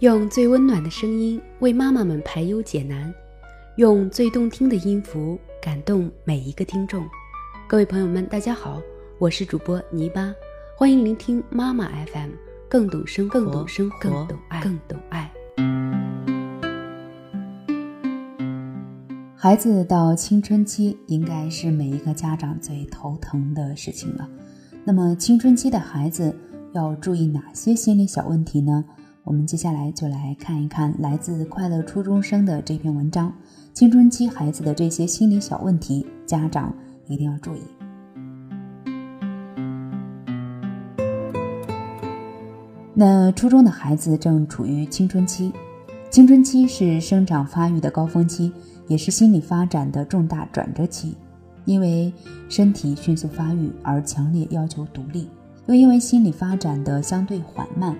用最温暖的声音为妈妈们排忧解难，用最动听的音符感动每一个听众。各位朋友们，大家好，我是主播泥巴，欢迎聆听妈妈 FM，更懂生活，更懂生活，更懂爱，更懂爱。孩子到青春期，应该是每一个家长最头疼的事情了。那么，青春期的孩子要注意哪些心理小问题呢？我们接下来就来看一看来自快乐初中生的这篇文章：青春期孩子的这些心理小问题，家长一定要注意。那初中的孩子正处于青春期，青春期是生长发育的高峰期，也是心理发展的重大转折期。因为身体迅速发育而强烈要求独立，又因为心理发展的相对缓慢。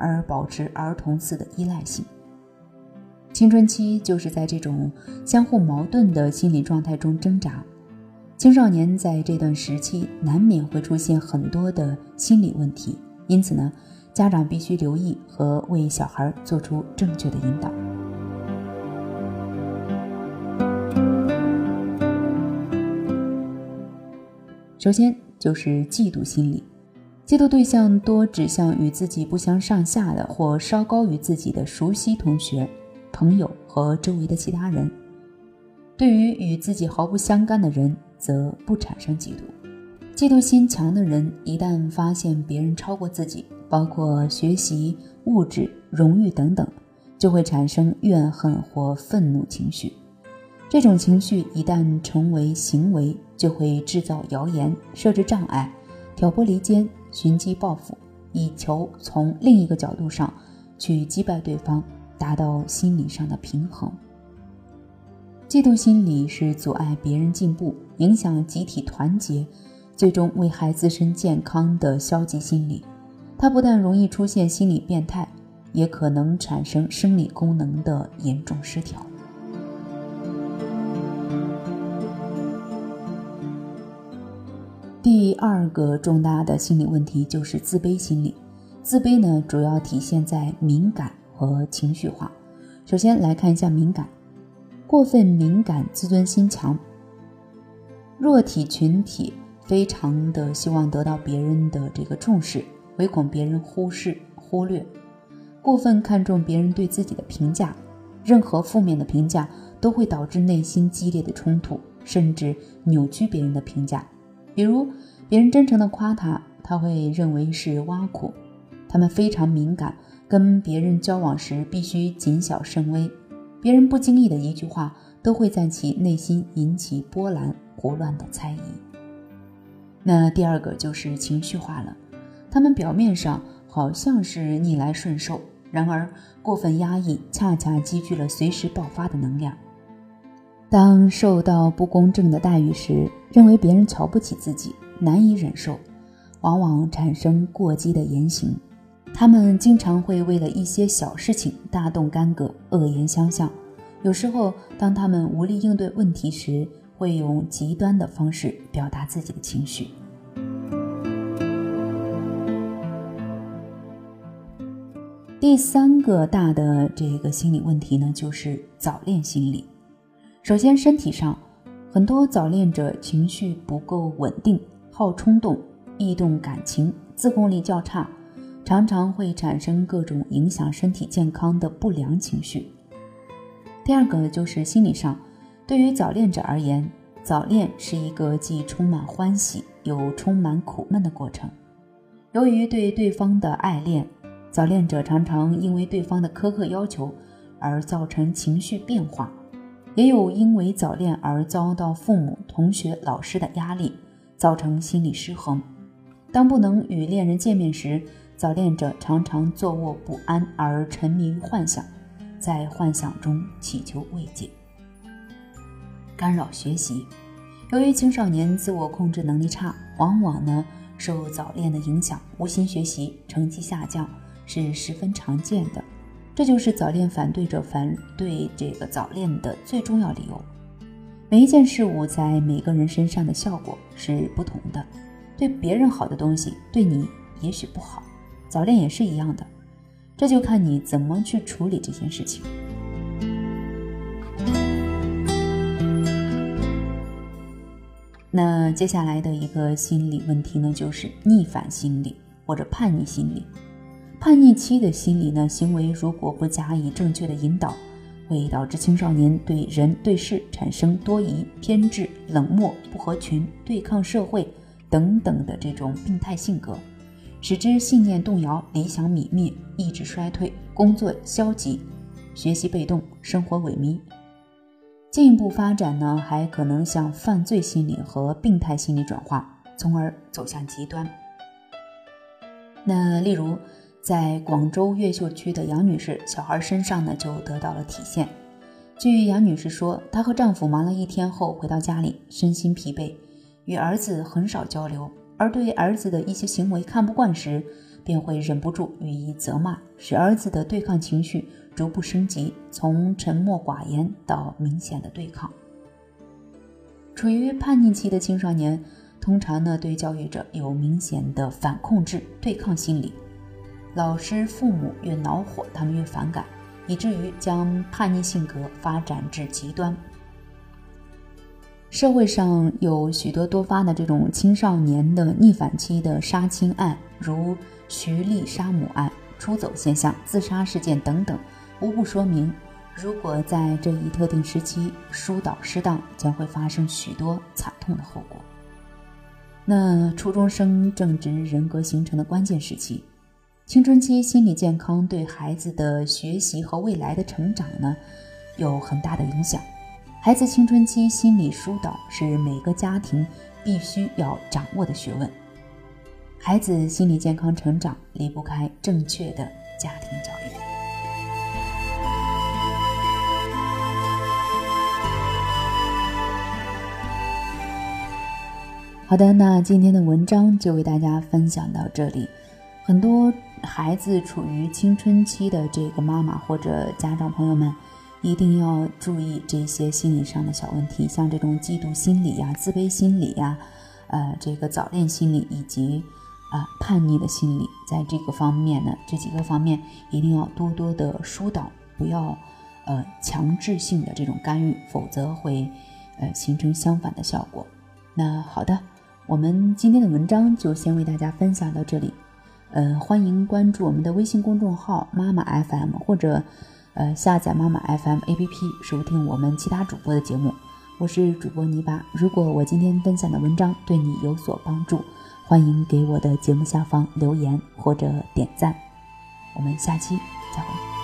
而保持儿童似的依赖性。青春期就是在这种相互矛盾的心理状态中挣扎。青少年在这段时期难免会出现很多的心理问题，因此呢，家长必须留意和为小孩做出正确的引导。首先就是嫉妒心理。嫉妒对象多指向与自己不相上下的或稍高于自己的熟悉同学、朋友和周围的其他人。对于与自己毫不相干的人，则不产生嫉妒。嫉妒心强的人，一旦发现别人超过自己，包括学习、物质、荣誉等等，就会产生怨恨或愤怒情绪。这种情绪一旦成为行为，就会制造谣言、设置障碍、挑拨离间。寻机报复，以求从另一个角度上去击败对方，达到心理上的平衡。嫉妒心理是阻碍别人进步、影响集体团结、最终危害自身健康的消极心理。它不但容易出现心理变态，也可能产生生理功能的严重失调。二个重大的心理问题就是自卑心理。自卑呢，主要体现在敏感和情绪化。首先来看一下敏感，过分敏感，自尊心强，弱体群体非常的希望得到别人的这个重视，唯恐别人忽视忽略，过分看重别人对自己的评价，任何负面的评价都会导致内心激烈的冲突，甚至扭曲别人的评价。比如，别人真诚的夸他，他会认为是挖苦。他们非常敏感，跟别人交往时必须谨小慎微。别人不经意的一句话，都会在其内心引起波澜，胡乱的猜疑。那第二个就是情绪化了。他们表面上好像是逆来顺受，然而过分压抑，恰恰积聚了随时爆发的能量。当受到不公正的待遇时，认为别人瞧不起自己，难以忍受，往往产生过激的言行。他们经常会为了一些小事情大动干戈，恶言相向。有时候，当他们无力应对问题时，会用极端的方式表达自己的情绪。第三个大的这个心理问题呢，就是早恋心理。首先，身体上，很多早恋者情绪不够稳定，好冲动，易动感情，自控力较差，常常会产生各种影响身体健康的不良情绪。第二个就是心理上，对于早恋者而言，早恋是一个既充满欢喜又充满苦闷的过程。由于对对方的爱恋，早恋者常常因为对方的苛刻要求而造成情绪变化。也有因为早恋而遭到父母、同学、老师的压力，造成心理失衡。当不能与恋人见面时，早恋者常常坐卧不安而沉迷于幻想，在幻想中祈求慰藉。干扰学习，由于青少年自我控制能力差，往往呢受早恋的影响，无心学习，成绩下降是十分常见的。这就是早恋反对者反对这个早恋的最重要理由。每一件事物在每个人身上的效果是不同的，对别人好的东西对你也许不好。早恋也是一样的，这就看你怎么去处理这件事情。那接下来的一个心理问题呢，就是逆反心理或者叛逆心理。叛逆期的心理呢，行为如果不加以正确的引导，会导致青少年对人对事产生多疑、偏执、冷漠、不合群、对抗社会等等的这种病态性格，使之信念动摇、理想泯灭、意志衰退、工作消极、学习被动、生活萎靡。进一步发展呢，还可能向犯罪心理和病态心理转化，从而走向极端。那例如，在广州越秀区的杨女士，小孩身上呢就得到了体现。据杨女士说，她和丈夫忙了一天后回到家里，身心疲惫，与儿子很少交流，而对儿子的一些行为看不惯时，便会忍不住予以责骂，使儿子的对抗情绪。逐步升级，从沉默寡言到明显的对抗。处于叛逆期的青少年，通常呢对教育者有明显的反控制、对抗心理。老师、父母越恼火，他们越反感，以至于将叛逆性格发展至极端。社会上有许多多发的这种青少年的逆反期的杀亲案，如徐丽杀母案、出走现象、自杀事件等等。无不说明，如果在这一特定时期疏导失当，将会发生许多惨痛的后果。那初中生正值人格形成的关键时期，青春期心理健康对孩子的学习和未来的成长呢，有很大的影响。孩子青春期心理疏导是每个家庭必须要掌握的学问。孩子心理健康成长离不开正确的家庭教育。好的，那今天的文章就为大家分享到这里。很多孩子处于青春期的这个妈妈或者家长朋友们，一定要注意这些心理上的小问题，像这种嫉妒心理呀、自卑心理呀、呃这个早恋心理以及啊叛逆的心理，在这个方面呢，这几个方面一定要多多的疏导，不要呃强制性的这种干预，否则会呃形成相反的效果。那好的。我们今天的文章就先为大家分享到这里，呃，欢迎关注我们的微信公众号“妈妈 FM” 或者呃下载妈妈 FM APP 收听我们其他主播的节目。我是主播泥巴。如果我今天分享的文章对你有所帮助，欢迎给我的节目下方留言或者点赞。我们下期再会。